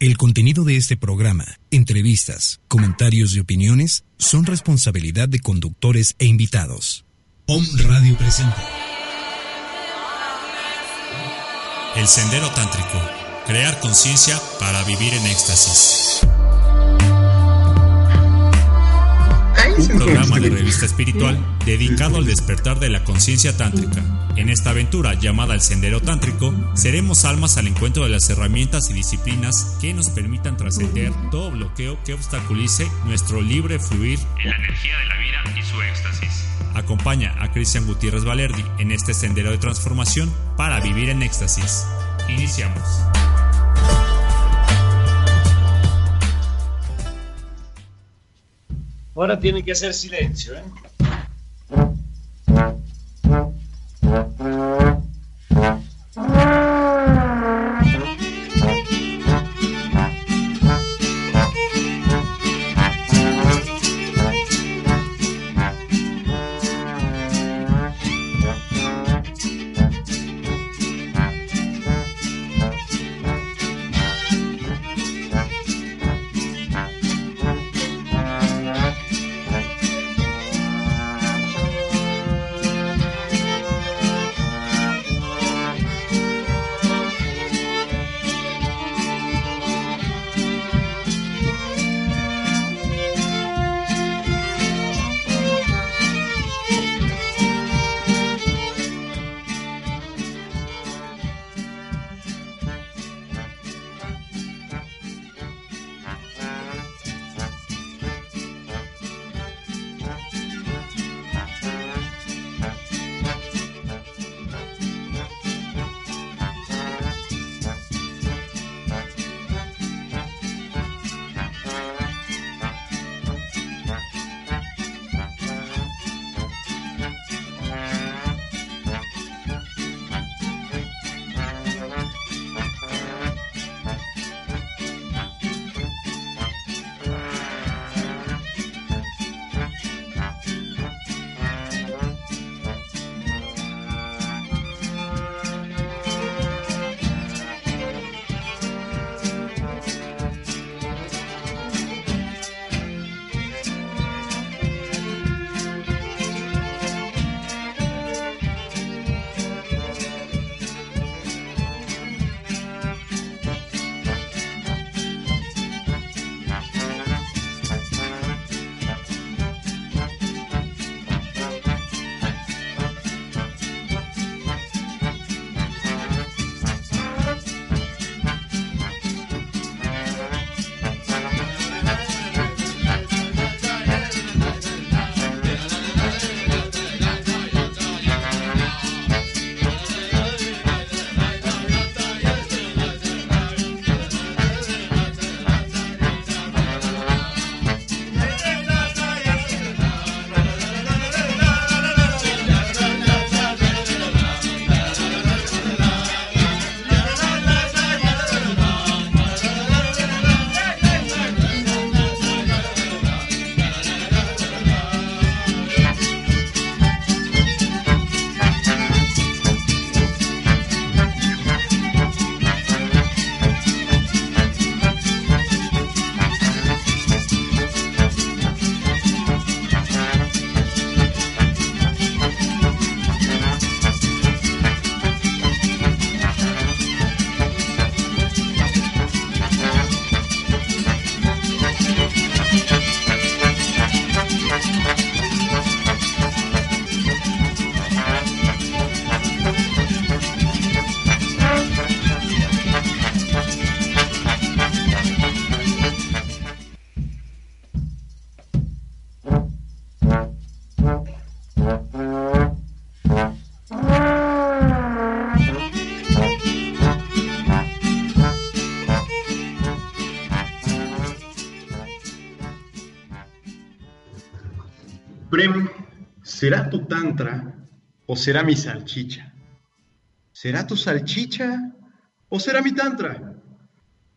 El contenido de este programa, entrevistas, comentarios y opiniones son responsabilidad de conductores e invitados. Om Radio presenta. El Sendero Tántrico. Crear conciencia para vivir en éxtasis. Un programa de revista espiritual dedicado al despertar de la conciencia tántrica. En esta aventura llamada El Sendero Tántrico, seremos almas al encuentro de las herramientas y disciplinas que nos permitan trascender todo bloqueo que obstaculice nuestro libre fluir en la energía de la vida y su éxtasis. Acompaña a Cristian Gutiérrez Valerdi en este sendero de transformación para vivir en éxtasis. Iniciamos. Ahora tiene que hacer silencio, ¿eh? ¿Será tu tantra o será mi salchicha? ¿Será tu salchicha o será mi tantra?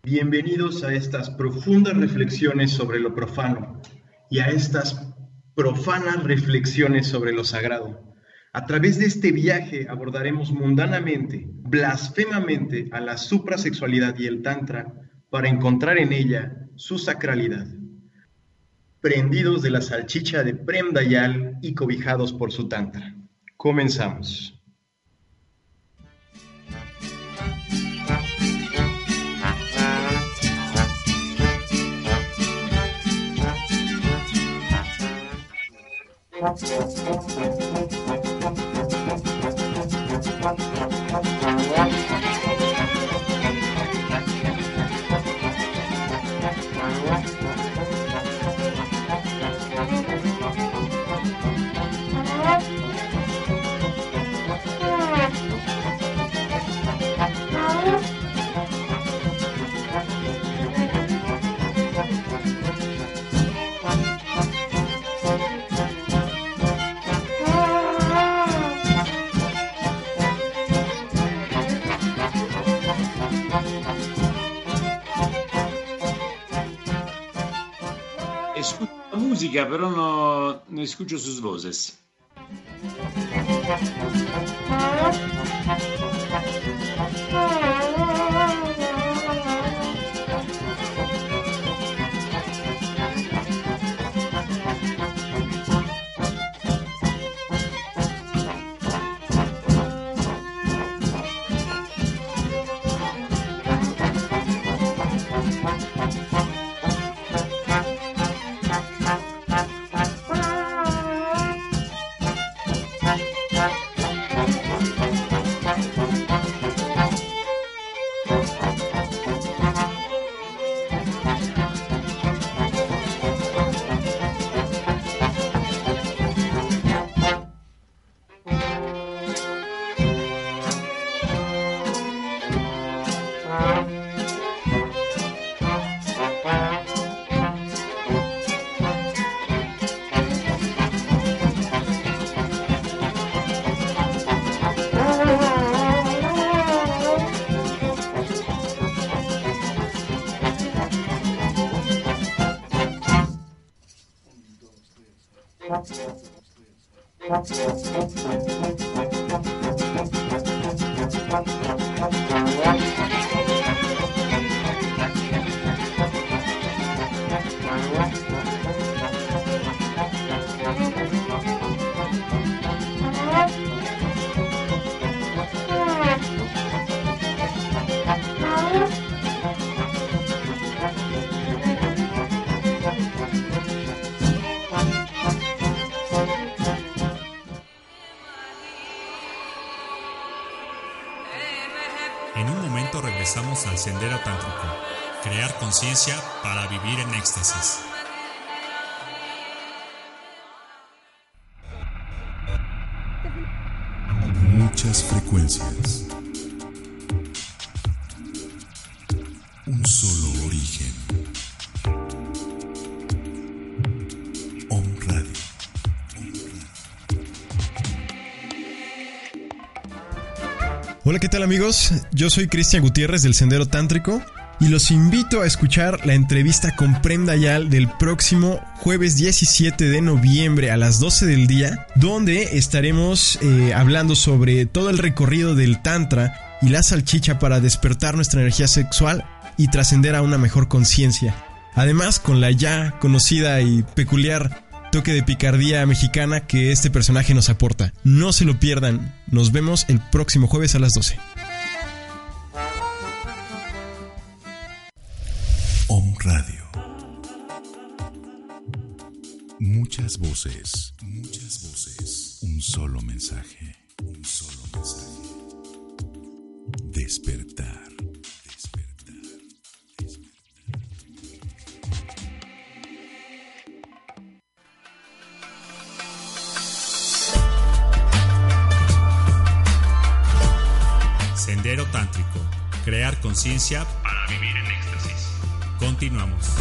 Bienvenidos a estas profundas reflexiones sobre lo profano y a estas profanas reflexiones sobre lo sagrado. A través de este viaje abordaremos mundanamente, blasfemamente, a la suprasexualidad y el tantra para encontrar en ella su sacralidad. Prendidos de la salchicha de Prem Dayal y cobijados por su tantra. Comenzamos. No, escucho sus voces. Al conciencia para vivir en éxtasis. Muchas frecuencias. Un solo origen. Om Radio. Hola, ¿qué tal amigos? Yo soy Cristian Gutiérrez del Sendero Tántrico y los invito a escuchar la entrevista con Prem Dayal del próximo jueves 17 de noviembre a las 12 del día, donde estaremos eh, hablando sobre todo el recorrido del Tantra y la salchicha para despertar nuestra energía sexual y trascender a una mejor conciencia. Además, con la ya conocida y peculiar toque de picardía mexicana que este personaje nos aporta. No se lo pierdan. Nos vemos el próximo jueves a las 12. Radio. Muchas voces, muchas voces. Un solo mensaje, un solo mensaje. Despertar. Sendero Tántrico. Crear conciencia para vivir en éxtasis. Continuamos.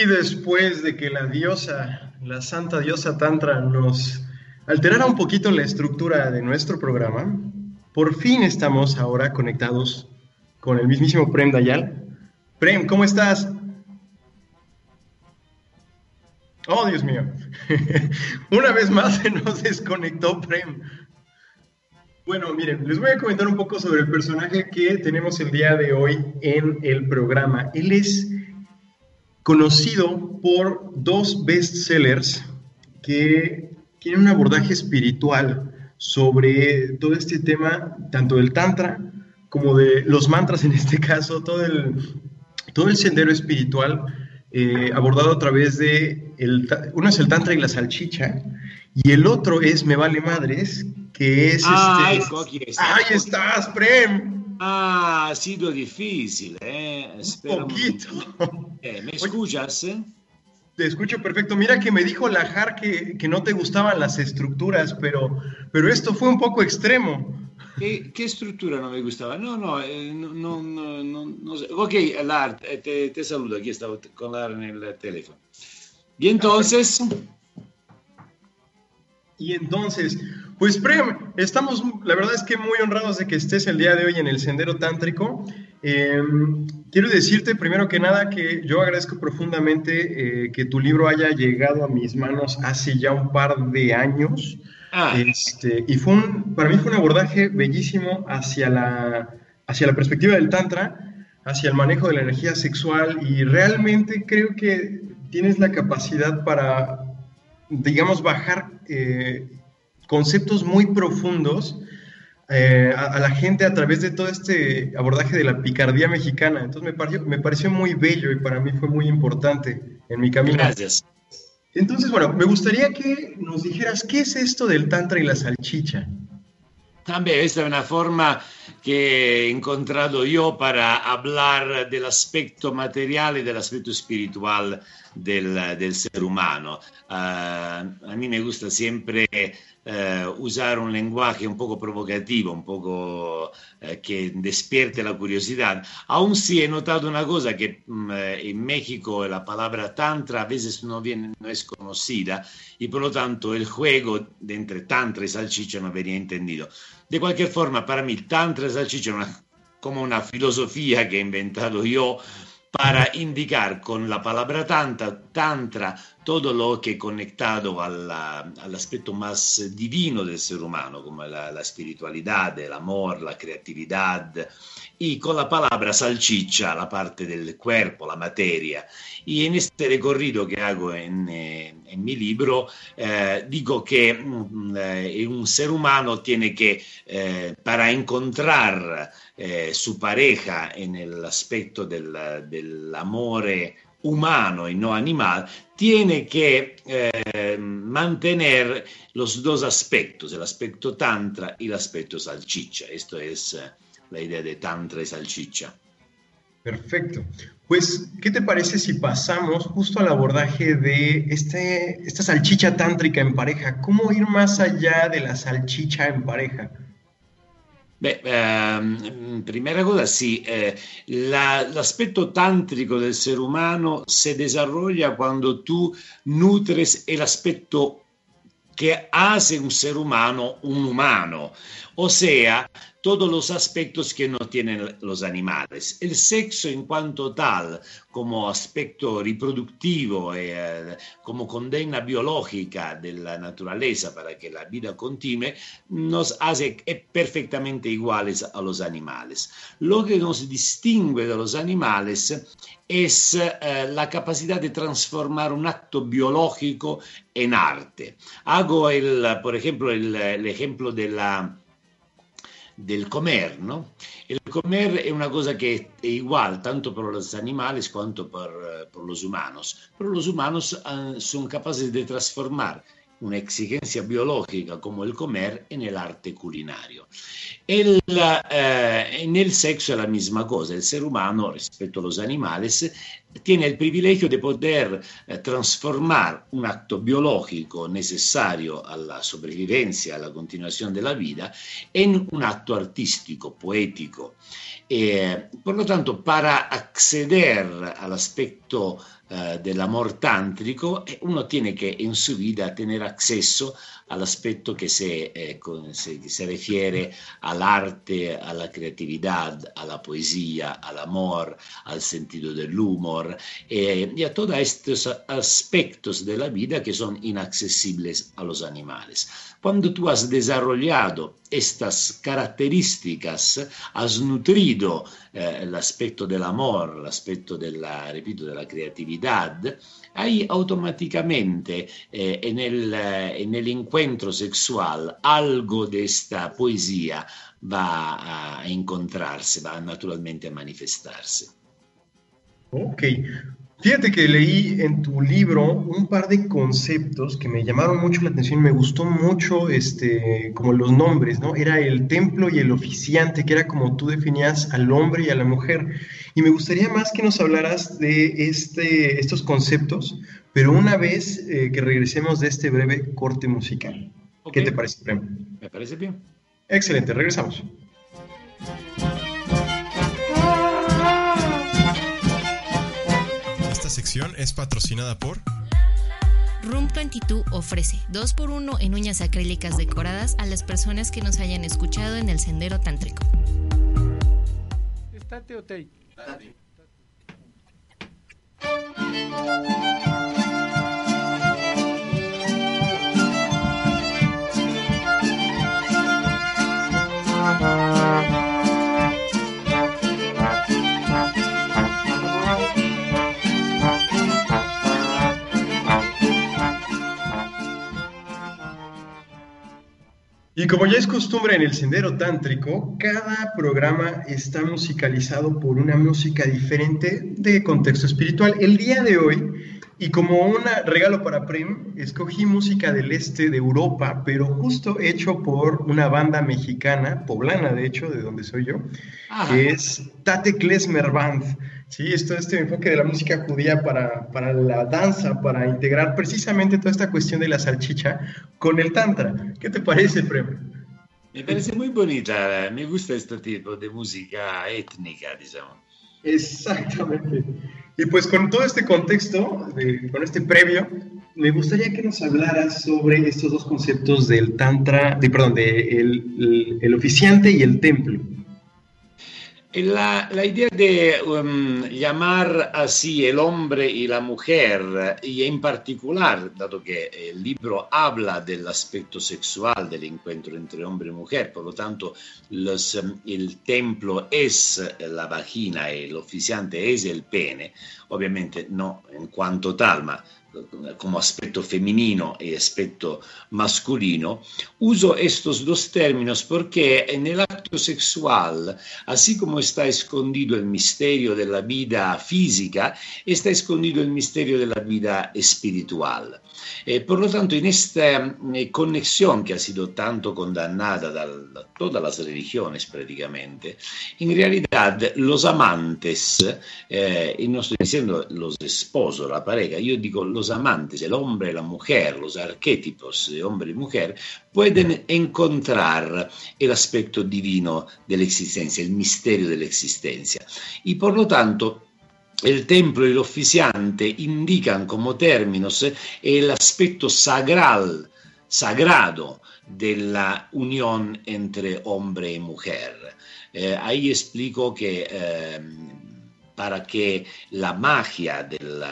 Y después de que la diosa, la santa diosa Tantra, nos alterara un poquito la estructura de nuestro programa, por fin estamos ahora conectados con el mismísimo Prem Dayal. Prem, ¿cómo estás? Oh, Dios mío. Una vez más se nos desconectó Prem. Bueno, miren, les voy a comentar un poco sobre el personaje que tenemos el día de hoy en el programa. Él es conocido por dos bestsellers que tienen un abordaje espiritual sobre todo este tema, tanto del Tantra como de los mantras en este caso, todo el, todo el sendero espiritual eh, abordado a través de, el, uno es el Tantra y la salchicha, y el otro es Me Vale Madres, que es... Ah, este, è ¡Ahí estás, Prem! Ah, ha sido difícil, eh. Un poquito. Eh, ¿Me escuchas? Te escucho perfecto. Mira que me dijo Lajar que, que no te gustaban las estructuras, pero, pero esto fue un poco extremo. ¿Qué, qué estructura no me gustaba? No, no, eh, no, no, no, no- sé. Ok, Lar, eh, te, te saludo, aquí estaba con Lar en el teléfono. Y entonces, Y entonces, pues Prem, estamos, la verdad es que muy honrados de que estés el día de hoy en el Sendero Tántrico. Eh, quiero decirte primero que nada que yo agradezco profundamente eh, que tu libro haya llegado a mis manos hace ya un par de años. ah, Este, y fue un, para mí fue un abordaje bellísimo hacia la, hacia la perspectiva del Tantra, hacia el manejo de la energía sexual y realmente creo que tienes la capacidad para, digamos, bajar eh, conceptos muy profundos eh, a, a la gente a través de todo este abordaje de la picardía mexicana. Entonces me pareció, me pareció muy bello y para mí fue muy importante en mi camino. gracias. Entonces, bueno, me gustaría que nos dijeras qué es esto del tantra y la salchicha. También esta es una forma que he encontrado yo para hablar del aspecto material y del aspecto espiritual del, del ser humano. Ah, a mí me gusta siempre eh, usar un lenguaje un poco provocativo, un poco eh, que despierte la curiosidad. Aún sí he notado una cosa que mm, eh, en México la palabra tantra a veces no, viene, no es conocida y por lo tanto el juego de entre tantra y salchicha no venía entendido. De cualquier forma, para mí, Tantra y Salchicha es como una filosofía que he inventado yo para indicar con la palabra tantra, tantra todo lo que conectado alla- al más divino del ser humano, como la, la espiritualidad, el amor, la creatividad, y con la palabra salchicha, la parte del cuerpo, la materia. Y en este recorrido que hago en, eh, mi libro, eh, digo que mm, eh, un ser humano tiene que, eh, para encontrar eh, su pareja en el aspecto del, del amore humano y no animal, tiene que eh, mantener los dos aspectos, el tantra y el aspecto salchicha. Esto es la idea de tantra y salchicha. Perfecto. Pues, ¿qué te parece si pasamos justo al abordaje de este, esta salchicha tántrica en pareja? ¿Cómo ir más allá de la salchicha en pareja? Beh, ehm, primera cosa sì, eh, la, l'aspetto tantrico del ser umano si desarrolla quando tu nutres el aspetto que hace un ser humano un humano, o sea, todos los aspectos que no tienen los animales. El sexo en cuanto tal, como aspecto reproductivo, eh, como condena biológica de la naturaleza para que la vida continúe, nos hace perfectamente iguales a los animales. Lo que nos distingue de los animales es eh, la capacidad de transformar un acto biológico en arte. Hago, el, por ejemplo, el, el ejemplo de la del comer, ¿no? El comer es una cosa que es igual tanto para los animales cuanto para, eh, por los humanos, pero los humanos uh, son capaces de transformar una exigencia biológica como el comer en el arte culinario. El, eh, en el sexo es la misma cosa, el ser humano respecto a los animales tiene el privilegio de poder eh, transformar un acto biológico necesario a la sobrevivencia, a la continuación de la un acto artístico, poético. Eh, por lo tanto, para acceder al aspecto eh, del amor tántrico, eh, uno tiene que en su vida tener acceso al aspecto que se, eh, se, se, refiere al arte, a la creatividad, a la poesía, al amor, al sentido del humor eh, y a todos estos aspectos de la vida que son inaccesibles a los animales. Cuando tú has desarrollado estas características, has nutrido eh, el aspecto del amor, el aspecto de la, repito, de la ahí automáticamente eh, en, el, eh, en, el, encuentro sexual algo de esta poesía va a encontrarse, va naturalmente a manifestarse. Ok, Fíjate que leí en tu libro un par de conceptos que me llamaron mucho la atención, me gustó mucho este, como los nombres, ¿no? Era el templo y el oficiante, que era como tú definías al hombre y a la mujer. Y me gustaría más que nos hablaras de este, estos conceptos, pero una vez eh, que regresemos de este breve corte musical. Okay. ¿Qué te parece, Prem? Me parece bien. Excelente, regresamos. sección es patrocinada por Room 22 ofrece 2x1 en uñas acrílicas decoradas a las personas que nos hayan escuchado en el sendero tántrico. Estate o Tá, tá. tá. Y como ya es costumbre en el Sendero Tántrico, cada programa está musicalizado por una música diferente de contexto espiritual. El día de hoy, y como un regalo para Prem, escogí música del este de Europa, pero justo hecho por una banda mexicana, poblana de hecho, de donde soy yo, que es Tate Klesmer Band. Sí, esto es este enfoque de la música judía para, para, la danza, para integrar precisamente toda esta cuestión de la salchicha con el tantra. ¿Qué te parece, Prem? Me parece muy bonita, me gusta este tipo de música étnica, digamos. Exactamente. Y pues con todo este contexto, con este previo, me gustaría que nos hablaras sobre estos dos conceptos del tantra, de, perdón, de el, el oficiante y el templo. La, idea de um, llamar así el hombre y la mujer, y en particular, dado que el libro habla del aspecto sexual del encuentro entre hombre y mujer, por lo tanto um, el templo es la vagina y el oficiante es el pene, obviamente no en cuanto tal, ma como aspecto femenino y aspecto masculino, uso estos dos términos el acto sexual, así como está escondido el misterio de la vida física, está escondido el misterio de la vida espiritual. Eh, por lo tanto, en esta eh, conexión que ha sido tanto condannada de todas las religiones prácticamente, en realidad los amantes, eh, y no estoy diciendo los esposos, la pareja, yo digo los amantes, el hombre y la mujer, los arquetipos de hombre y mujer, pueden encontrar el aspecto divino de la existencia, el misterio de la existencia. Y lo tanto, el templo y el oficiante indican como términos el aspecto sagral, sagrado de la unión entre hombre y mujer. Eh, ahí explico que eh, para que la magia del,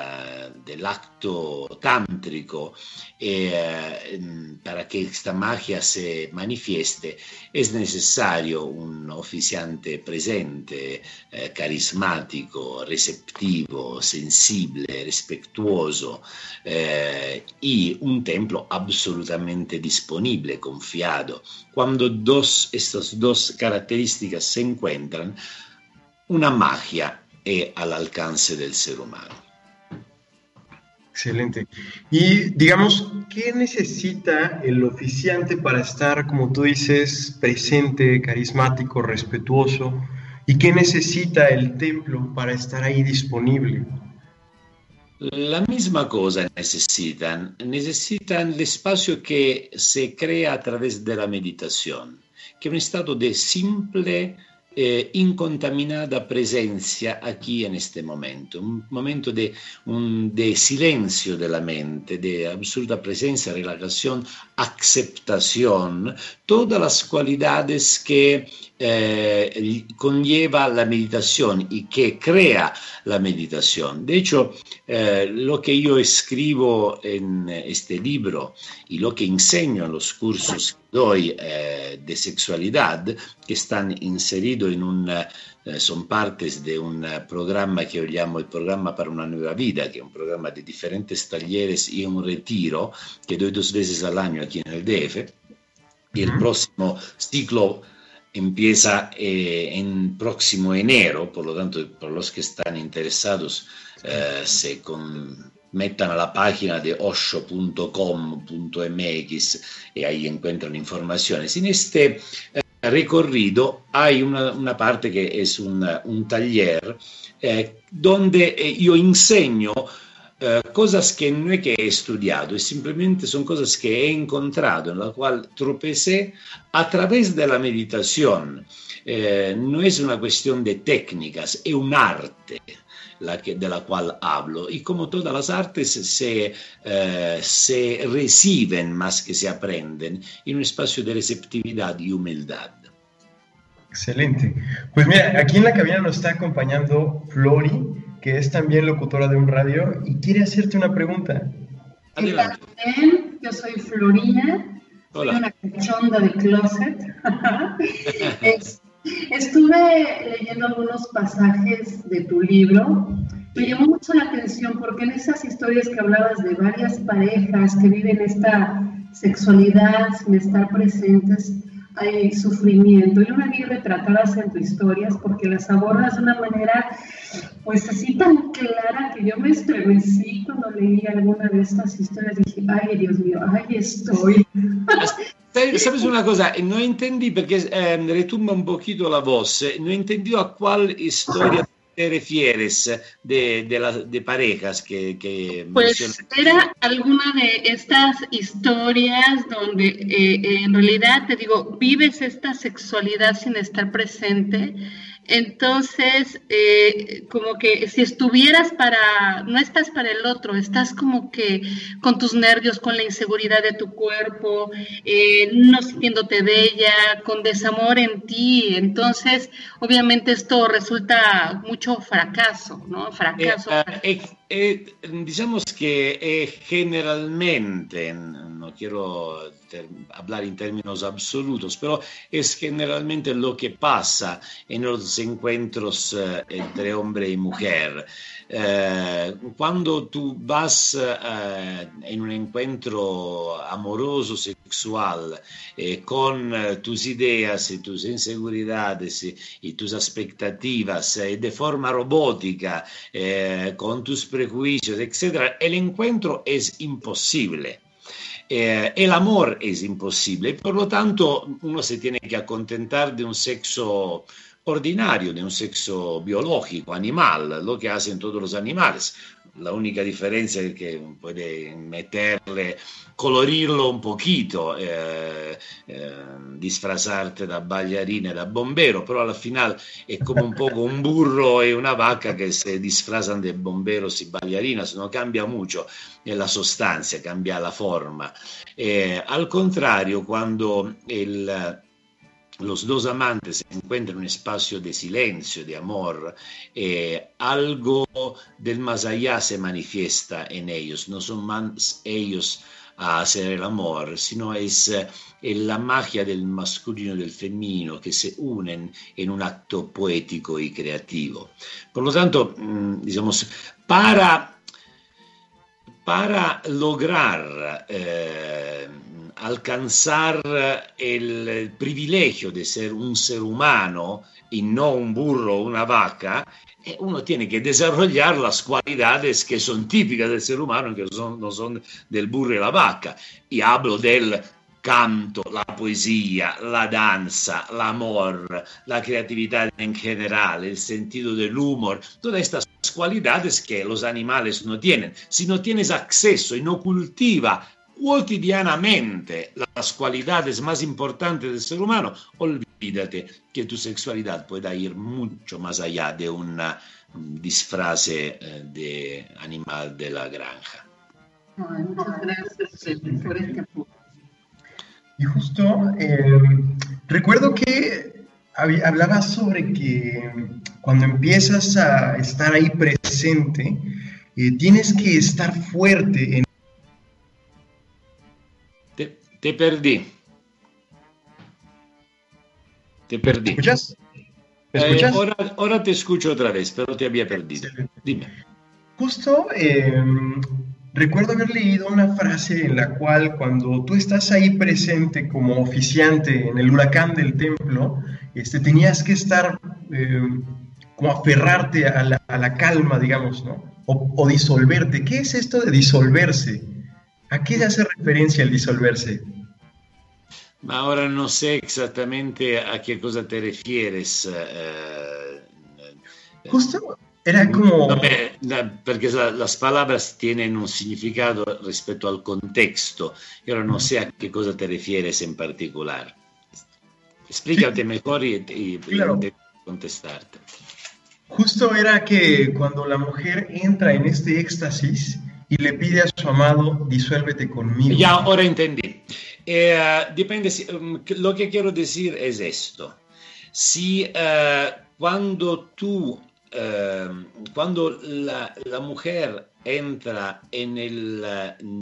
del acto tántrico, eh, para que esta magia se manifieste, es necesario un oficiante presente, eh, carismático, receptivo, sensible, respetuoso eh, y un templo absolutamente disponible, confiado. Cuando dos, estas dos características se encuentran, una magia es al alcance del ser humano. Excelente. Y digamos, ¿qué necesita el oficiante para estar, como tú dices, presente, carismático, respetuoso? ¿Y qué necesita el templo para estar ahí disponible? La misma cosa necesitan. Necesitan el espacio que se crea a través de la meditación, que es un estado de simple eh, incontaminada presencia aquí en este momento, un momento de, un, de silencio de la mente, de absoluta presencia, relajación, aceptación, todas las cualidades que eh, conlleva la meditación y que crea la meditación. De hecho, eh, lo que yo escribo en este libro y lo que enseño en los cursos que doy eh, de sexualidad, que están inseridos en un, eh, son partes de un programa que yo llamo el programa para una nueva vida, que es un programa de diferentes talleres y un retiro que doy dos veces al año aquí en el DF. Y el próximo ciclo empieza eh, en próximo enero, por lo tanto, por los que están interesados, eh, se metan a la página de osho.com.mx y ahí encuentran informaciones. En este eh, recorrido hay una, parte que es un, taller eh, donde yo enseño Uh, cosas que no es que he estudiado, simplemente son cosas que he encontrado, en la cual tropecé a través de la meditación. Eh, no es una cuestión de técnicas, es un arte. La que, de la cual hablo. Y como todas las artes se, eh, se reciben más que se aprenden en un espacio de receptividad y humildad. Excelente. Pues mira, aquí en la cabina nos está acompañando Flori que es también locutora de un radio y quiere hacerte una pregunta. Adelante. Yo soy Florina, soy una cachonda de closet. estuve leyendo algunos pasajes de tu libro. Me llamó mucho la atención porque en esas historias que hablabas de varias parejas que viven esta sexualidad sin estar presentes, hay sufrimiento. Yo me vi retratadas en tus historias porque las abordas de una manera, pues así tan clara que yo me estremecí cuando leí alguna de estas historias. Dije, ay, Dios mío, ahí estoy. ¿Sabes una cosa? No entendí porque eh, un poquito la voz, no entendí a cuál historia te refieres de, de, las de parejas que, que Pues era alguna de estas historias donde eh, en realidad te digo, vives esta sexualidad sin estar presente entonces, eh, como que si estuvieras para, no estás para el otro, estás como que con tus nervios, con la inseguridad de tu cuerpo, eh, no sintiéndote bella, con desamor en ti. Entonces, obviamente esto resulta mucho fracaso, ¿no? Fracaso. Eh, eh, digamos que eh, generalmente, no quiero hablar en términos absolutos, pero es generalmente lo que pasa en los encuentros eh, entre hombre y mujer. cuando tú vas en un encuentro amoroso, sexual, con tus ideas y tus inseguridades y, tus expectativas de forma robótica, con tus prejuicios, etc., el encuentro es imposible. Eh, el amor es imposible, por lo tanto uno se tiene que acontentar de un sexo ordinario, de un sexo biológico, animal, lo que hacen todos los animales. La única diferencia es que puede meterle, colorirlo un poquito, eh, eh, disfrazarte da bailarina, da bombero, pero al final es como un poco un burro y una vaca que se disfrazan de bomberos y bailarinas, no cambia mucho la sustancia, cambia la forma. Eh, al contrario, cuando el los dos amantes encuentran en un espacio de silencio, de amor, eh, algo del más allá se manifiesta en ellos. No son más ellos a hacer el amor, sino es eh, la magia del masculino y del femenino que se unen en un acto poético y creativo. Por lo tanto, mm, digamos, para, para lograr eh, alcanzar el privilegio de ser un ser humano y no un burro o una vaca, eh, uno tiene que desarrollar las cualidades que son típicas del ser humano, que son, no son del burro y la vaca. Y hablo del canto, la poesía, la danza, el amor, la creatividad en general, el sentido del humor, todas estas cualidades que los animales no tienen. Si no tienes acceso y no cultiva cotidianamente las cualidades más importantes del ser humano, olvídate que tu sexualidad pueda ir mucho más allá de un disfraz eh, de animal de la granja. muchas gracias por este Y justo eh, recuerdo que hablabas sobre que cuando empiezas a estar ahí presente, eh, tienes que estar fuerte en Te perdí. Te perdí. ¿Me escuchas? ¿Me escuchas? Eh, ahora, ahora, te escucho otra vez, pero te había perdido. Dime. Justo eh, recuerdo haber leído una frase en la cual cuando tú estás ahí presente como oficiante en el huracán del templo, este, tenías que estar eh, como aferrarte a la, a la, calma, digamos, ¿no? O, o disolverte. ¿Qué es esto de disolverse? ¿A qué hace referencia el disolverse? Ahora no sé exactamente a qué cosa te refieres. Eh, eh, Justo era como... Porque las palabras tienen un significado respecto al contexto. Yo no sé a qué cosa te refieres en particular. Explícate mejor y, y, claro. y contestarte. Justo era que cuando la mujer entra en este éxtasis, y le pide a su amado, disuélvete conmigo. Ya, ahora entendí. Eh, depende, si, um, lo que quiero decir es esto. Si uh, cuando tú, uh, cuando la, la, mujer entra en el,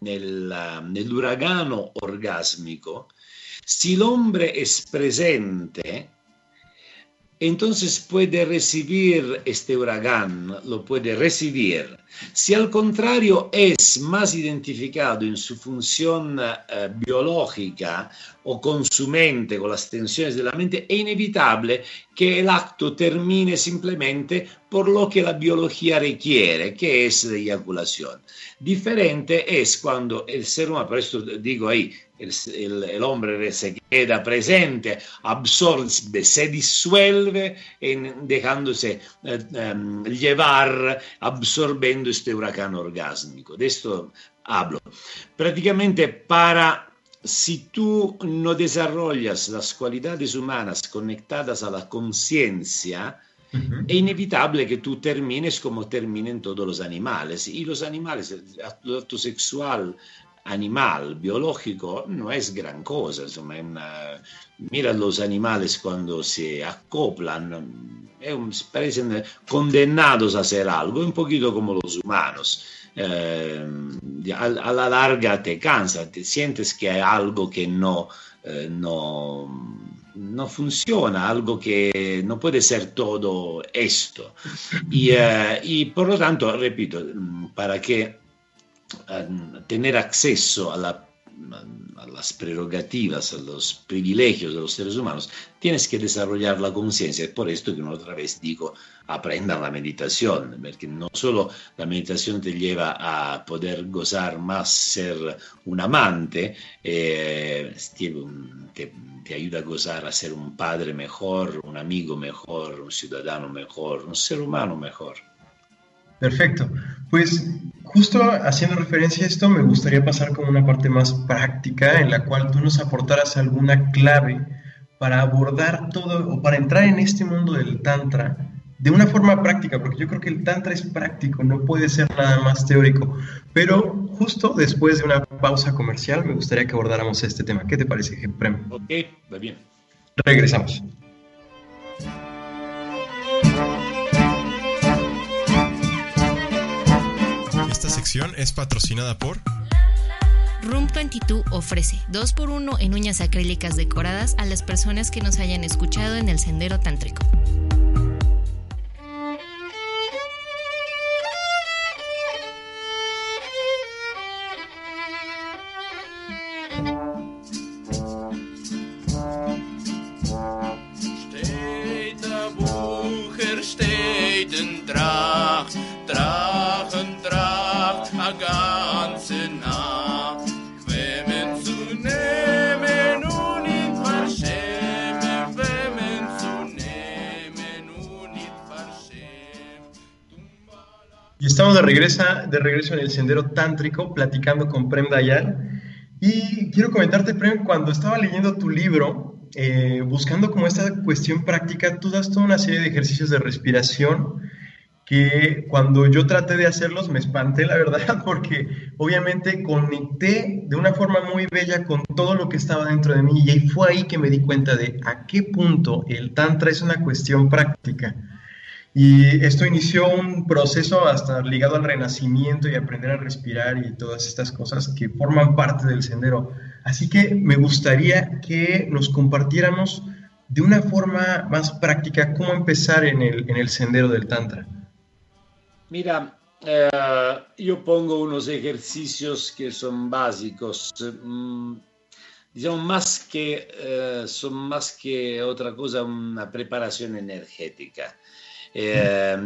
nel, nel uragano orgásmico, si el hombre es presente, entonces puede recibir este huracán, lo puede recibir. Si al contrario es más identificado en su función eh, biológica o con su mente, con las tensiones de la mente, es inevitable que el acto termine simplemente por lo que la biología requiere, que es la eyaculación. Diferente es cuando el ser humano, por esto digo ahí, el, el, el, hombre se queda presente, absorbe, se disuelve en, dejándose eh, um, llevar, absorbiendo este huracán orgásmico. De esto hablo. Prácticamente para si tú no desarrollas las cualidades humanas conectadas a la conciencia, es inevitable que tú termines como terminan todos los animales. Y los animales, el acto sexual animal, biológico, no es gran cosa. Insomma, una... mira los animales cuando se acoplan, un, parecen condenados a hacer algo, un poquito como los humanos. Eh, a, la larga te cansa, te sientes que hay algo que no, eh, no, no, funciona, algo que no puede ser todo esto. Y, eh, y por lo tanto, repito, para que tener acceso a, la, a, las prerrogativas, a los privilegios de los seres humanos, tienes que desarrollar la conciencia. Es por esto que una otra vez digo, aprendan la meditación, porque no solo la meditación te lleva a poder gozar más ser un amante, eh, te, te ayuda a gozar a ser un padre mejor, un amigo mejor, un ciudadano mejor, un ser humano mejor. Perfecto. Pues justo haciendo referencia a esto, me gustaría pasar con una parte más práctica en la cual tú nos aportaras alguna clave para abordar todo o para entrar en este mundo del Tantra de una forma práctica, porque yo creo que el Tantra es práctico, no puede ser nada más teórico. Pero justo después de una pausa comercial, me gustaría que abordáramos este tema. ¿Qué te parece, Prem? Ok, va bien. Regresamos. Sección es patrocinada por Room 22 ofrece 2x1 en uñas acrílicas decoradas a las personas que nos hayan escuchado en el sendero tántrico. Estamos de regreso, en el sendero tántrico, platicando con Prem Dayal. Y quiero comentarte, Prem, cuando estaba leyendo tu libro, eh, buscando como esta cuestión práctica, tú das toda una serie de ejercicios de respiración que cuando yo traté de hacerlos me espanté, la verdad, porque obviamente conecté de una forma muy bella con todo lo que estaba dentro de mí y fue ahí que me di cuenta de a qué punto el tantra es una cuestión práctica y esto inició un proceso hasta ligado al renacimiento y aprender a respirar y todas estas cosas que forman parte del sendero. Así que me gustaría que nos compartiéramos de una forma más práctica cómo empezar en el, en el sendero del Tantra. Mira, eh, yo pongo unos ejercicios que son básicos. Mm, más que, eh, son más que otra cosa una preparación energética. Eh,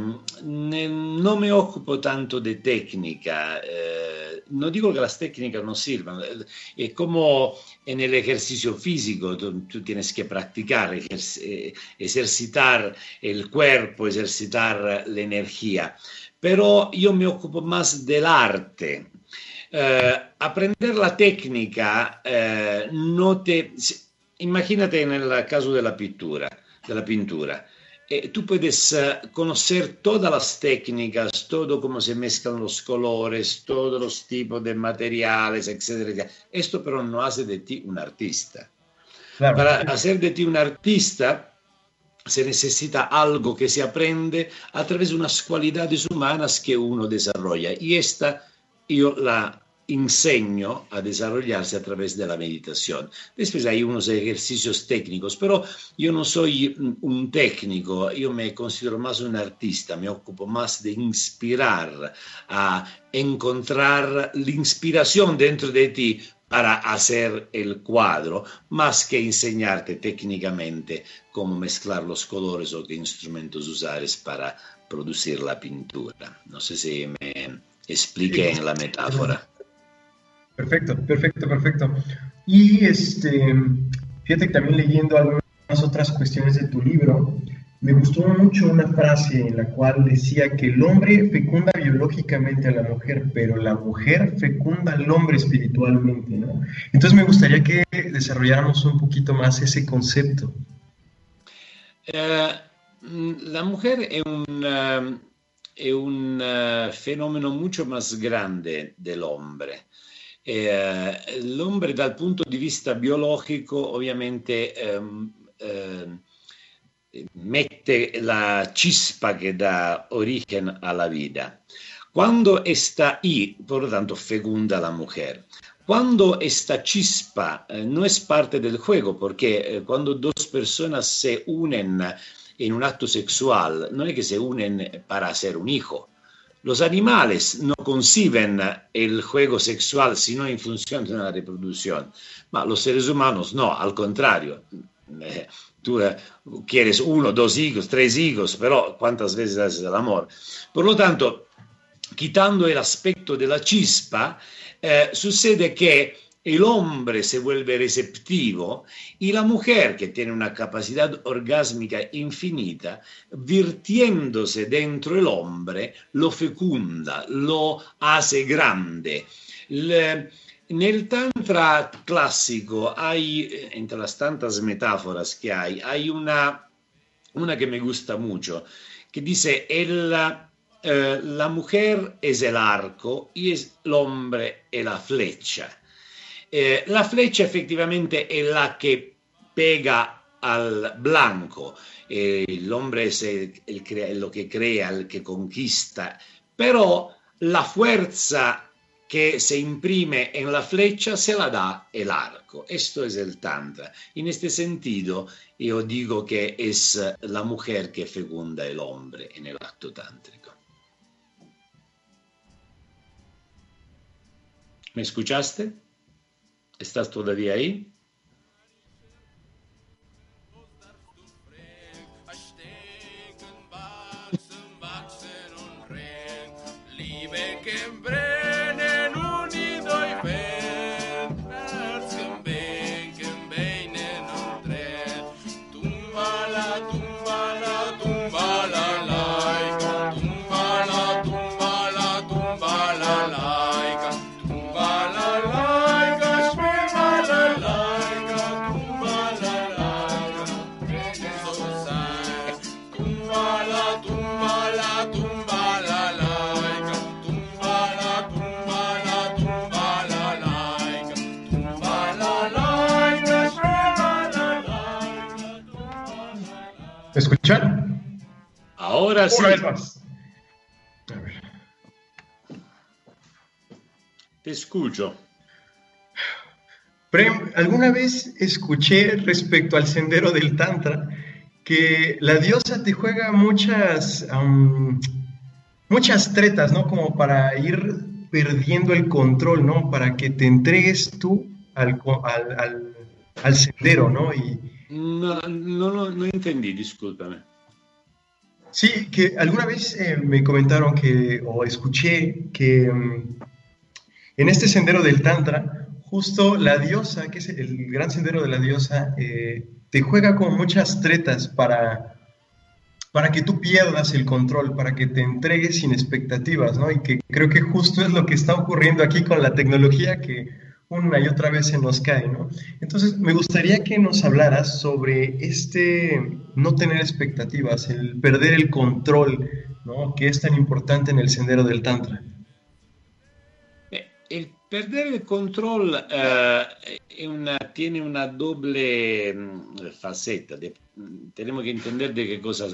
no me ocupo tanto de técnica, eh, no digo que las técnicas no sirvan, eh, como en el ejercicio físico, tú, tienes que practicar, ejercitar el cuerpo, ejercitar la energía, pero yo me ocupo más del arte. aprender la técnica no te... Imagínate en el caso de la pintura, de pintura eh, tú puedes conocer todas las técnicas, todo cómo se mezclan los colores, todos los tipos de materiales, etc. Esto pero no hace de ti un artista. Para hacer de ti un artista se necesita algo que se aprende a través de unas cualidades humanas que uno desarrolla. Y esta yo la enseño a desarrollarse a través de la meditación. Después hay unos ejercicios técnicos, pero yo no soy un técnico, yo me considero más un artista, me ocupo más de inspirar, a encontrar la inspiración dentro de ti para hacer el cuadro, más que enseñarte técnicamente cómo mezclar los colores o qué instrumentos usar para producir la pintura. No sé si me expliqué en la metáfora. Perfecto, perfecto, perfecto. Y este, fíjate que también leyendo algunas otras cuestiones de tu libro, me gustó mucho una frase en la cual decía que el hombre fecunda biológicamente a la mujer, pero la mujer fecunda al hombre espiritualmente, ¿no? Entonces me gustaría que desarrolláramos un poquito más ese concepto. Eh, la mujer es un, es un uh, fenomeno mucho más grande del hombre. Eh, l'ombre dal punto di vista biologico ovviamente ehm, eh, mette la chispa che dà origine alla vita. Quando esta I, por tanto, fecunda la mujer. Cuando esta chispa eh, no es parte del juego, porque eh, cuando dos personas se unen en un acto sexual, no es que se unen para hacer un hijo, Los animales no conciben el juego sexual sino en función de una reproducción, ma los seres humanos no, al contrario. Eh, tú eh, quieres uno, dos hijos, tres hijos, pero ¿cuántas veces haces el amor? Por lo tanto, quitando el aspecto de la chispa, eh, sucede que el hombre se vuelve receptivo y la mujer, que tiene una capacidad orgásmica infinita, virtiéndose dentro el hombre, lo fecunda, lo hace grande. Le, nel Tantra classico hai, entre las tantas metáforas que hay, hay una, una que me gusta mucho, que dice, el, eh, la mujer es el arco y el hombre es la flecha. Eh, la flecha efectivamente es la que pega al blanco, eh, el hombre es el, el, lo que crea, el que conquista, pero la fuerza que se imprime en la flecha se la da el arco. Esto es el Tantra. En este sentido, yo digo que es la mujer que fecunda el hombre en el acto tántrico. ¿Me escuchaste? ¿Estás todavía ahí? Escuchan? Ahora sí. Te escucho. Prem, alguna vez escuché respecto al sendero del Tantra que la diosa te juega muchas, muchas tretas, ¿no? Como para ir perdiendo el control, ¿no? Para que te entregues tú al, al, al sendero, ¿no? Y, no, no, no entendí, discúlpame. Sí, que alguna vez eh, me comentaron que, o escuché que mm, en este sendero del Tantra, justo la diosa, que es el gran sendero de la diosa, eh, te juega con muchas tretas para, para que tú pierdas el control, para que te entregues sin expectativas, ¿no? Y que creo que justo es lo que está ocurriendo aquí con la tecnología que una y otra vez se nos cae, ¿no? Entonces, me gustaría que nos hablaras sobre este no tener expectativas, el perder el control, ¿no? Que es tan importante en el sendero del Tantra. Eh, el perder el control uh, una, tiene una doble mm, faceta. De, tenemos que entender de qué cosas,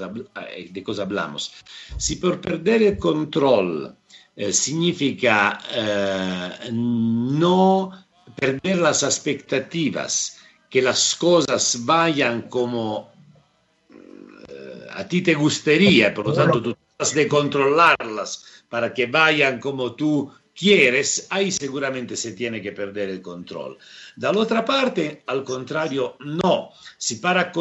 eh, de cosa hablamos. Si por perder el control eh, significa eh, no perder las expectativas, que las cosas vayan como eh, a ti te gustaría, por lo tanto tú tratas de controlarlas para que vayan como tú quieres, ahí seguramente se tiene que perder el control. De la otra parte, al contrario, no. Si para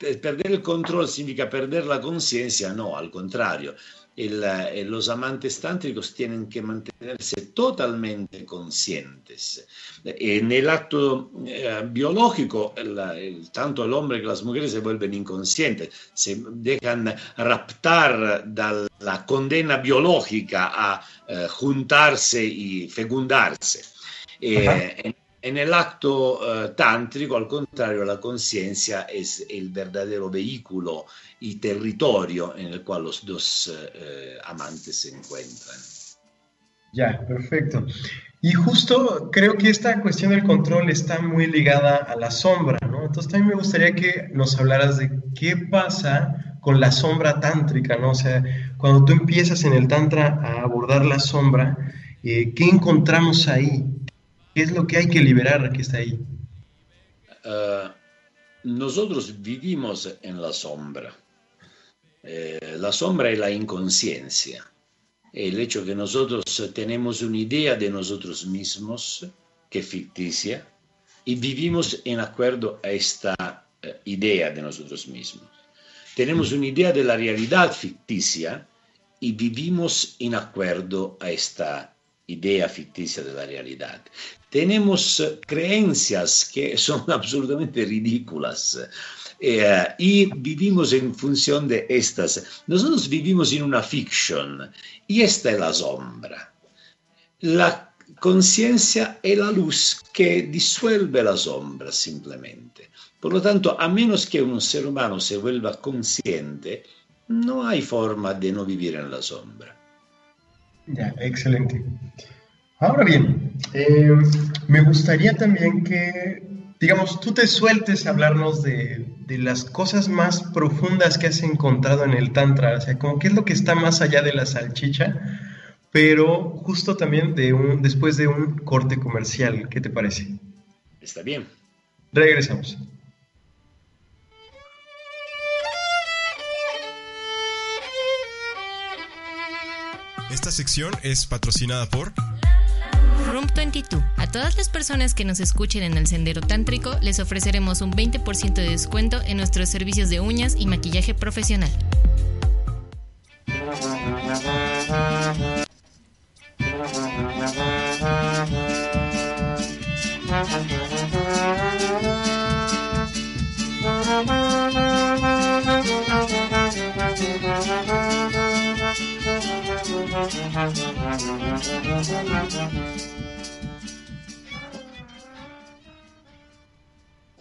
eh, perder el control significa perder la conciencia, no, al contrario el, eh, los amantes tántricos tienen que mantenerse totalmente conscientes. En el acto eh, biológico, el, el, tanto el hombre que las mujeres se vuelven inconscientes, se dejan raptar de la condena biológica a eh, juntarse y fecundarse. En, en, el acto tántrico, al contrario, la conciencia es el verdadero vehículo y territorio en el cual los dos eh, amantes se encuentran. Ya, perfecto. Y justo creo que esta cuestión del control está muy ligada a la sombra, ¿no? Entonces también me gustaría que nos hablaras de qué pasa con la sombra tántrica, ¿no? O sea, cuando tú empiezas en el tantra a abordar la sombra, eh, ¿qué encontramos ahí? ¿Qué es lo que hay que liberar que está ahí? Uh, nosotros vivimos en la sombra. Eh, la sombra es la inconsciencia, el hecho que nosotros tenemos una idea de nosotros mismos que es ficticia y vivimos en acuerdo a esta eh, idea de nosotros mismos. Tenemos una idea de la realidad ficticia y vivimos en acuerdo a esta idea ficticia de la realidad. Tenemos creencias que son absolutamente ridículas. Eh, y vivimos en función de estas. Nosotros vivimos en una ficción y esta es la sombra. La conciencia es la luz que disuelve la sombra simplemente. Por lo tanto, a menos que un ser humano se vuelva consciente, no hay forma de no vivir en la sombra. Ya, excelente. Ahora bien, eh, me gustaría también que, digamos, tú te sueltes a hablarnos de, de, las cosas más profundas que has encontrado en el Tantra, o sea, como qué es lo que está más allá de la salchicha, pero justo también de un, después de un corte comercial, ¿qué te parece? Está bien. Regresamos. Esta sección es patrocinada por Room 22. A todas las personas que nos escuchen en el Sendero Tántrico les ofreceremos un 20% de descuento en nuestros servicios de uñas y maquillaje profesional.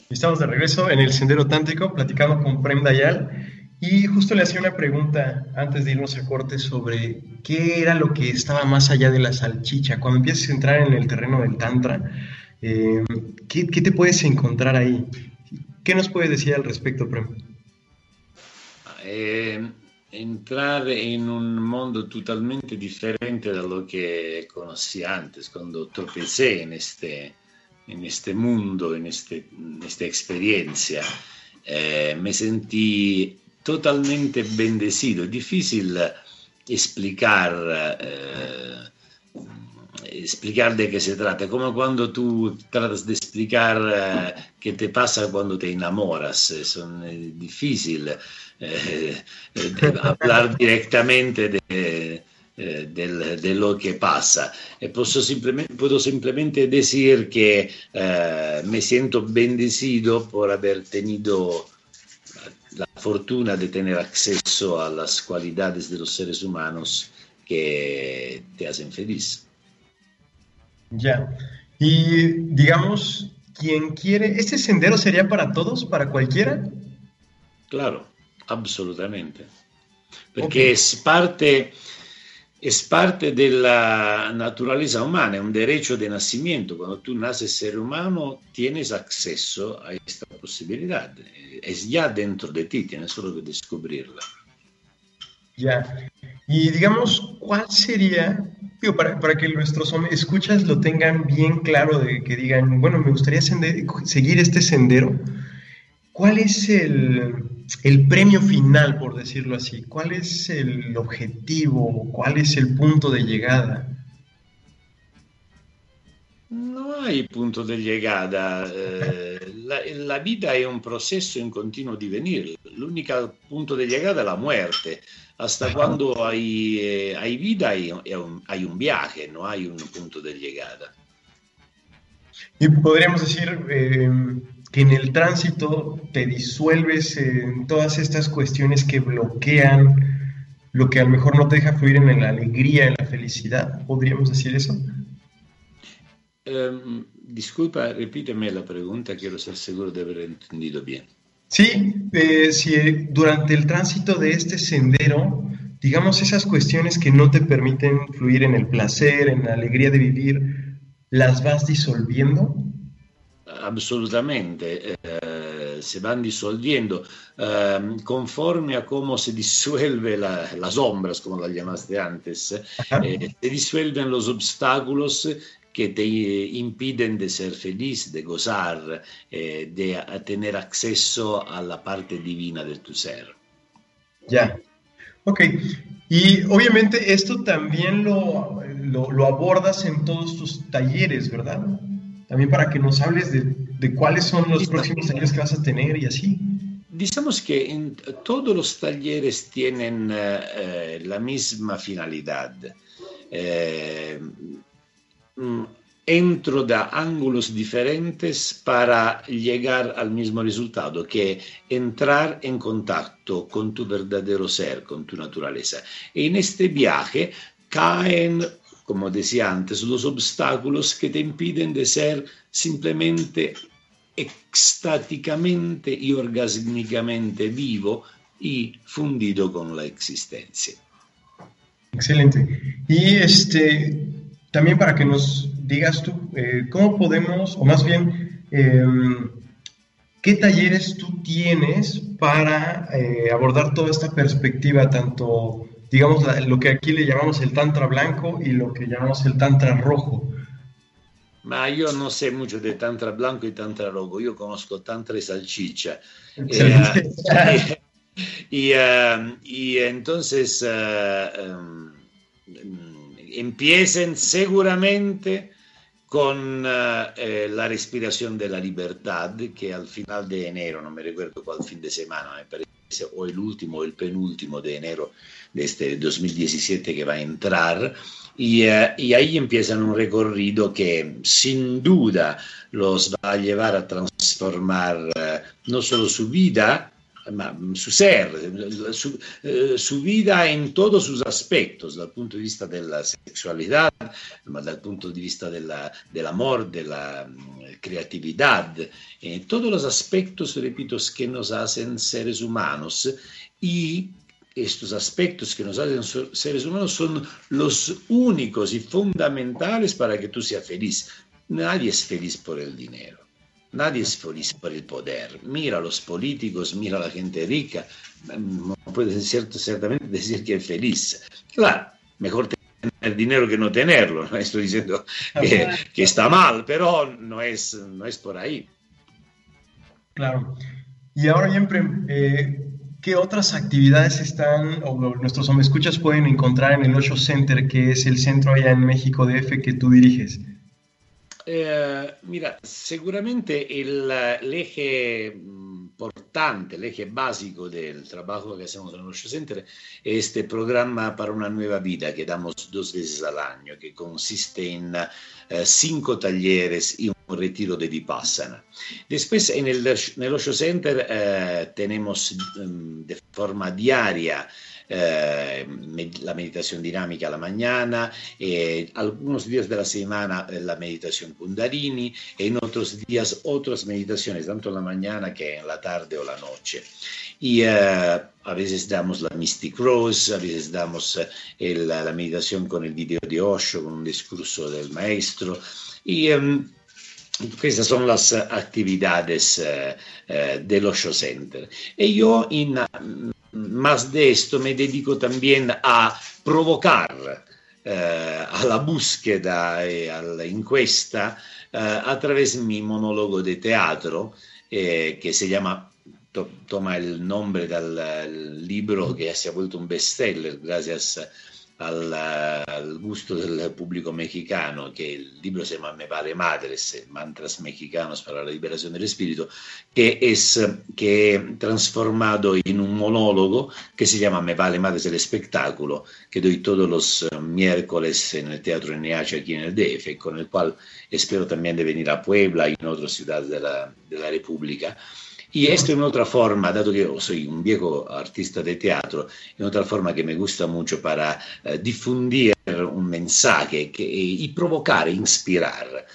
Estamos de regreso en el Sendero Tántrico, platicando con Prem Dayal. Y justo le hacía una pregunta antes de irnos a corte sobre qué era lo que estaba más allá de la salchicha. Cuando empiezas a entrar en el terreno del Tantra, eh, ¿qué, ¿qué, te puedes encontrar ahí? ¿Qué nos puedes decir al respecto, Prem? Eh, entrar en un mundo totalmente diferente de lo que conocí antes, cuando tropecé en este, en este mundo, en, este, en esta experiencia. Eh, me sentí totalmente bendecido. Es difícil explicar, eh, explicar de qué se trata, como cuando tú tratas de explicar eh, qué te pasa cuando te enamoras. Es, es difícil eh, hablar directamente de, eh, del, de lo que pasa. E posso simplemente, puedo simplemente decir que eh, me siento bendecido por haber tenido la fortuna de tener acceso a las cualidades de los seres humanos que te hacen feliz. Ya. Y digamos, quien quiere, ¿este sendero sería para todos, para cualquiera? Claro, absolutamente. Porque okay. es parte es parte de la naturaleza humana, es un derecho de nacimiento. Cuando tú naces ser humano, tienes acceso a esta posibilidad. Es ya dentro de ti, tienes solo que descubrirla. Ya. Y digamos, ¿cuál sería, digo, para, para, que nuestros escuchas lo tengan bien claro, de que digan, bueno, me gustaría sender, seguir este sendero? ¿Cuál es el, el, premio final, por decirlo así? ¿Cuál es el objetivo? ¿Cuál es el punto de llegada? No hay punto de llegada. Eh, la, la, vida es un proceso en continuo divenir. El único punto de llegada es la muerte. Hasta cuando hay, eh, hay vida hay, hay, un, hay un viaje, no hay un punto de llegada. Y podríamos decir... Eh, que en el tránsito te disuelves en todas estas cuestiones que bloquean lo que a lo mejor no te deja fluir en la alegría, en la felicidad. ¿Podríamos decir eso? Um, disculpa, repíteme la pregunta, quiero ser seguro de haber entendido bien. Sí, eh, si durante el tránsito de este sendero, digamos, esas cuestiones que no te permiten fluir en el placer, en la alegría de vivir, las vas disolviendo absolutamente, eh, se van disolviendo eh, conforme a cómo se disuelve la, las sombras, como las llamaste antes, eh, se disuelven los obstáculos que te impiden de ser feliz, de gozar, eh, de tener acceso a la parte divina de tu ser. Ya, ok. Y obviamente esto también lo, lo, lo abordas en todos tus talleres, ¿verdad? también para que nos hables de, de cuáles son los próximos talleres que vas a tener y así. Digamos que en, todos los talleres tienen uh, la misma finalidad. Eh, entro da ángulos diferentes para llegar al mismo resultado, que entrar en contacto con tu verdadero ser, con tu naturaleza. Y en este viaje caen, como decía antes, los obstáculos que te impiden de ser simplemente extáticamente y orgásmicamente vivo y fundido con la existencia. Excelente. Y este, también para que nos digas tú, eh, ¿cómo podemos, o más bien, em, qué talleres tú tienes para eh, abordar toda esta perspectiva, tanto, digamos, lo que aquí le llamamos el tantra blanco y lo que llamamos el tantra rojo? Ma io non sé mucho de tantra blanco y tantra rojo, io conosco tantra y salchicha. Eh, entonces uh, um, empiecen seguramente con eh, la respiración de la libertad, que al final de enero, no me recuerdo cuál fin de semana, me parece, o el último o el penúltimo de enero de este 2017 que va a entrar, y, eh, y ahí empiezan un recorrido que sin duda los va a llevar a transformar eh, no solo su vida, su ser, su, eh, su, vida en todos sus aspectos, dal punto di vista della sexualidad, ma dal punto di vista della, del amor, de la mm, creatividad, en todos los aspectos, repito, que nos hacen seres humanos y estos aspectos que nos hacen seres humanos son los únicos y fundamentales para que tú seas feliz. Nadie es feliz por el dinero. Nadie es feliz por el poder. Mira a los políticos, mira a la gente rica. No puedes cierto, ciertamente decir que es feliz. Claro, mejor tener dinero que no tenerlo. Estoy diciendo que, está mal, pero no es, no es por ahí. Claro. Y ahora, siempre, eh, ¿qué otras actividades están o nuestros escuchas pueden encontrar en el Osho Center, que es el centro allá en México DF que tú diriges? Eh, mira, seguramente el, eje importante, el eje básico del trabajo que hacemos en Osho Center es este programa para una nueva vida que damos dos veces al año, que consiste en eh, cinco talleres y un retiro de Vipassana. Después en el, en el Center eh, um, de forma diaria eh, la meditación dinámica a la mañana, eh, algunos días de la semana eh, la meditación Kundalini, en otros días otras meditaciones, tanto en la mañana que en la tarde o la noche. Y eh, a veces damos la Mystic Rose, a veces damos la meditación con el video de Osho, con un discurso del maestro. Y Queste sono le attività eh, eh, dell'Osho Center. E io in más de esto me dedico también a provocar eh, a la búsqueda e alla inquesta eh, a través de mi monólogo de teatro eh, que se llama to, toma el nombre dal libro che si è vuelto un bestseller gracias a al, al, gusto del público mexicano, que el libro se llama Me vale madres, mantras mexicanos para la liberación del espíritu, que es que he transformado en un monólogo que se llama Me vale madres el espectáculo, que doy todos los eh, miércoles en el Teatro NH aquí en el DF, con el cual espero también de venir a Puebla y en otras ciudades de la, de. Y esto es otra forma, dado que yo soy un viejo artista de teatro, es otra forma que me gusta mucho para uh, difundir un mensaje que, y provocar, inspirar.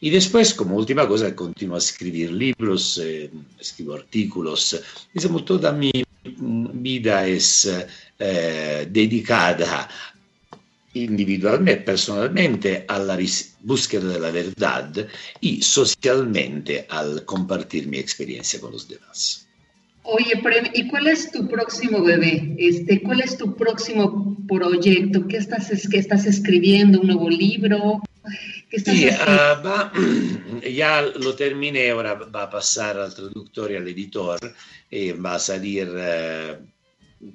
Y después, como última cosa, continuo a escribir libros, eh, escribo artículos. Digamos, toda mi vida es eh, dedicada individualmente, personalmente a la búsqueda de la verdad y socialmente al compartir mi experiencia con los demás. Oye, ¿y cuál es tu próximo bebé? Este, ¿Cuál es tu próximo proyecto? ¿Qué estás, qué estás escribiendo? ¿Un nuevo libro? ¿Qué estás sí, uh, va, ya lo terminé, ahora va a pasar al traductor y al editor y va a salir uh,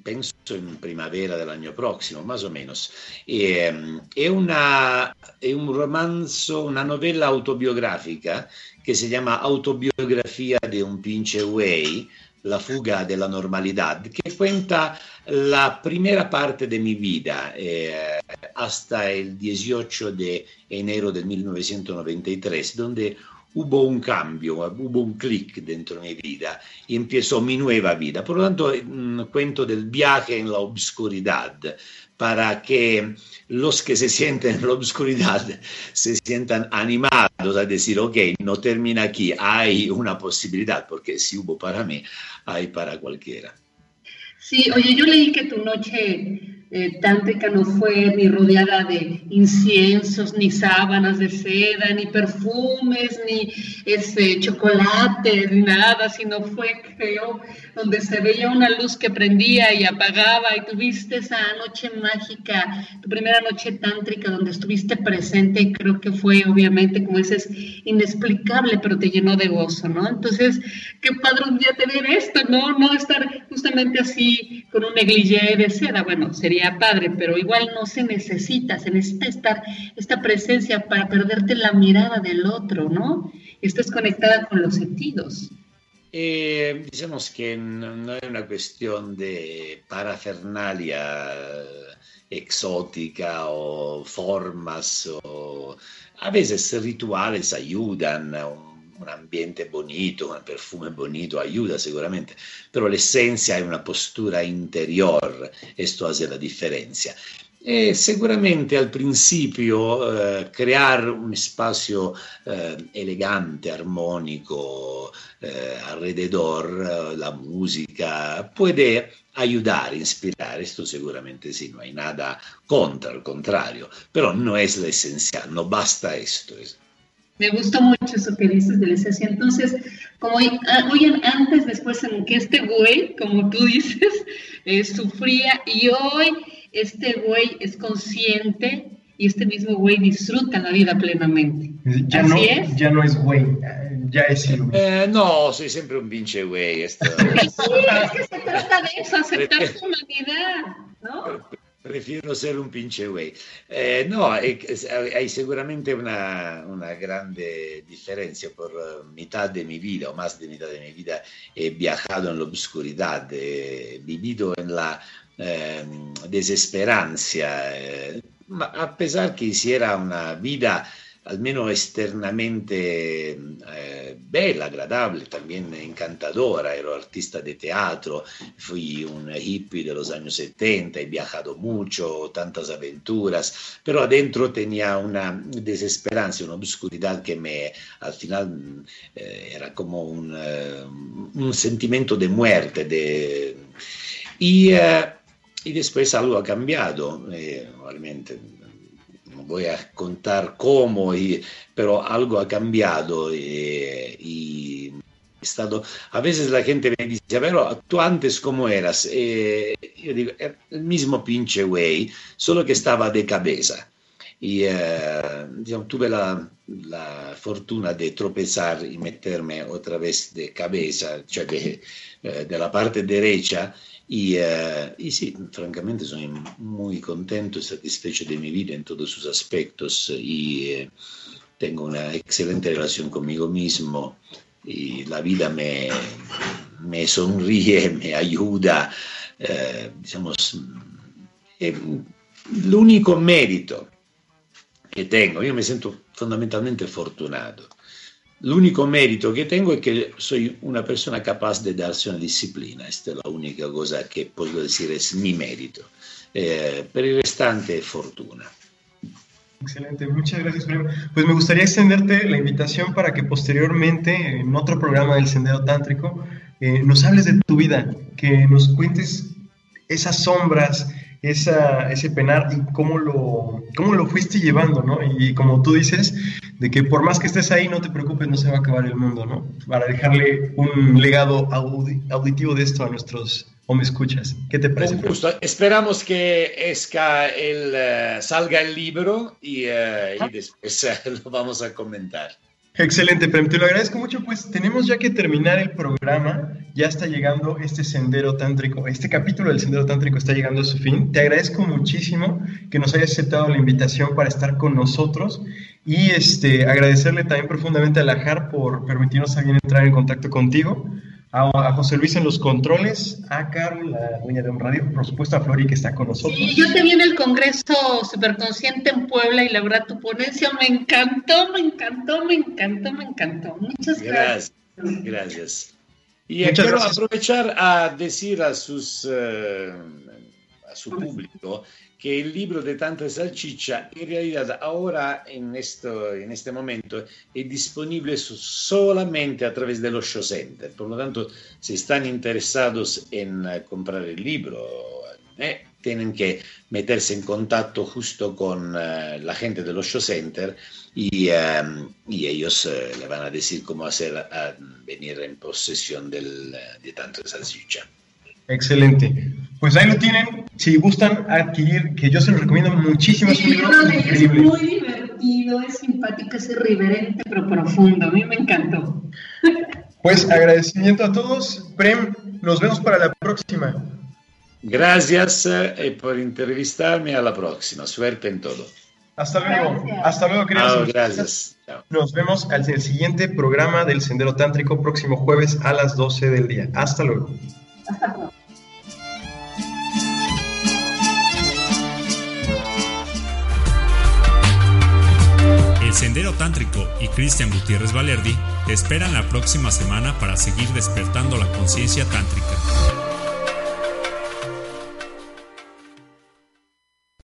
penso in primavera dell'anno prossimo, más o menos. E, è, una, è un romanzo, una novella autobiografica che si chiama Autobiografia di un pinche Way, La fuga della normalità, che cuenta la primera parte de mi vida, eh, hasta el 18 de enero del 1993, donde hubo un cambio, hubo un clic dentro mi vida y empezó mi nueva vida. Por lo tanto, un cuento del viaje en la obscuridad, para que los que se sienten en la oscuridad se sientan animados a decir, ok, no termina aquí, hay una posibilidad, porque si hubo para mí, hay para cualquiera. Sí, oye, yo leí que tu noche eh, tántrica no fue ni rodeada de inciensos, ni sábanas de seda, ni perfumes, ni ese, chocolates, ni nada, sino fue, creo, donde se veía una luz que prendía y apagaba y tuviste esa noche mágica, tu primera noche tántrica donde estuviste presente y creo que fue obviamente, como dices, inexplicable, pero te llenó de gozo, ¿no? Entonces, qué padre un día tener esto, ¿no? No estar justamente así con un negligé de seda, bueno, sería padre, pero igual no se necesita, se necesita estar esta presencia para perderte la mirada del otro, ¿no? Estás conectada con los sentidos. Eh, digamos que no, es una cuestión de parafernalia exótica o formas o a veces rituales ayudan, un ambiente bonito, un perfume bonito ayuda seguramente, pero la esencia es una postura interior, esto hace la diferencia. E sicuramente al principio eh, creare un spazio eh, elegante, armonico eh, alrededor, la musica, puede ayudar, inspirar, esto seguramente sí, no hay nada contra, al contrario, pero no es lo esencial, no basta esto. Me gusta mucho eso que dices de la esencia. Entonces, como ah, hoy, antes, después, en que este güey, como tú dices, eh, sufría y hoy este güey es consciente y este mismo güey disfruta la vida plenamente. Ya, no, es? ya no es güey, ya es eh, no, soy siempre un pinche güey. Esto. sí, es que se trata de eso, aceptar su humanidad, ¿no? Prefiero ser un pinche güey. Eh, no, hay, hay seguramente una, una, grande diferencia. Por uh, mitad de mi vida, o más de mitad de mi vida, he viajado en la oscuridad, he vivido en eh, desesperanza. Eh, a pesar que hiciera una vida almeno esternamente eh, bella, agradable, también encantadora. Ero artista de teatro, fui un hippie de los años 70, he viajado mucho, tantas aventuras, pero adentro tenía una desesperanza, una obscuridad que me, al final eh, era como un, uh, un, sentimiento de muerte. De, y, uh, y después algo ha cambiado, eh, realmente voy a contar cómo, y, pero algo ha cambiado eh, y estado, a veces la gente me dice, pero tú antes cómo eras? Eh, yo digo, era el mismo pinche güey, solo que estaba de cabeza. Y eh, digamos, tuve la, la, fortuna de tropezar y meterme otra vez de cabeza, cioè de, de la parte derecha, Y, uh, y, sí, francamente soy muy contento y satisfecho de mi vida en todos sus aspectos. Y eh, tengo una excelente relación conmigo mismo. Y la vida me, me sonríe, me ayuda, eh, digamos, el único mérito que tengo, yo me siento fundamentalmente fortunado L'unico merito che tengo è che soy una persona capaz de darse una disciplina, esta es la única cosa que puedo decir es mi mérito. Eh, per il restante è fortuna. Excelente, muchas gracias. Pues me gustaría extenderte la invitación para que posteriormente, en otro programa del Sendero Tántrico, eh, nos hables de tu vida, que nos cuentes esas sombras, esa, ese penar y cómo lo, cómo lo fuiste llevando, ¿no? Y como tú dices, de que por más que estés ahí, no te preocupes, no se va a acabar el mundo, ¿no? Para dejarle un legado auditivo de esto a nuestros o me escuchas. ¿Qué te parece? Justo. Esperamos que esca el, eh, salga el libro y, uh, y después uh, lo vamos a comentar. Excelente, Prem, te lo agradezco mucho. Pues tenemos ya que terminar el programa. Ya está llegando este sendero tántrico. Este capítulo del sendero tántrico está llegando a su fin. Te agradezco muchísimo que nos hayas aceptado la invitación para estar con nosotros y este, agradecerle también profundamente a la JAR por permitirnos también entrar en contacto contigo a, José Luis en los controles, a Carol, la dueña de un radio, por supuesto a Flori que está con nosotros. Sí, yo te vi en el Congreso Superconsciente en Puebla y la verdad tu ponencia me encantó, me encantó, me encantó, me encantó. Muchas gracias. Gracias. Y quiero aprovechar a decir a sus eh, a su público que el libro de Tanta Salchicha en realidad ahora en, esto, en este momento es disponible solamente a través de los show center. Por lo tanto, si están interesados en eh, comprar el libro, eh, tienen que meterse en contacto justo con eh, la gente de los show center y, y ellos le van a decir cómo hacer a venir en posesión del, de Tanta Salchicha. Excelente. Pues ahí lo tienen. Si gustan adquirir, que yo se los recomiendo muchísimo. es un libro Es muy divertido, es simpático, es irreverente, pero profundo. A mí me encantó. Pues agradecimiento a todos. Prem, nos vemos para la próxima. Gracias eh, por entrevistarme. A la próxima. Suerte en todo. Hasta luego. Hasta luego, queridos. gracias. Nos vemos al siguiente programa del Sendero Tántrico, próximo jueves a las 12 del día. Hasta luego. Hasta luego. El Sendero Tántrico y Cristian Gutiérrez Valerdi esperan la próxima semana para seguir despertando la conciencia tántrica.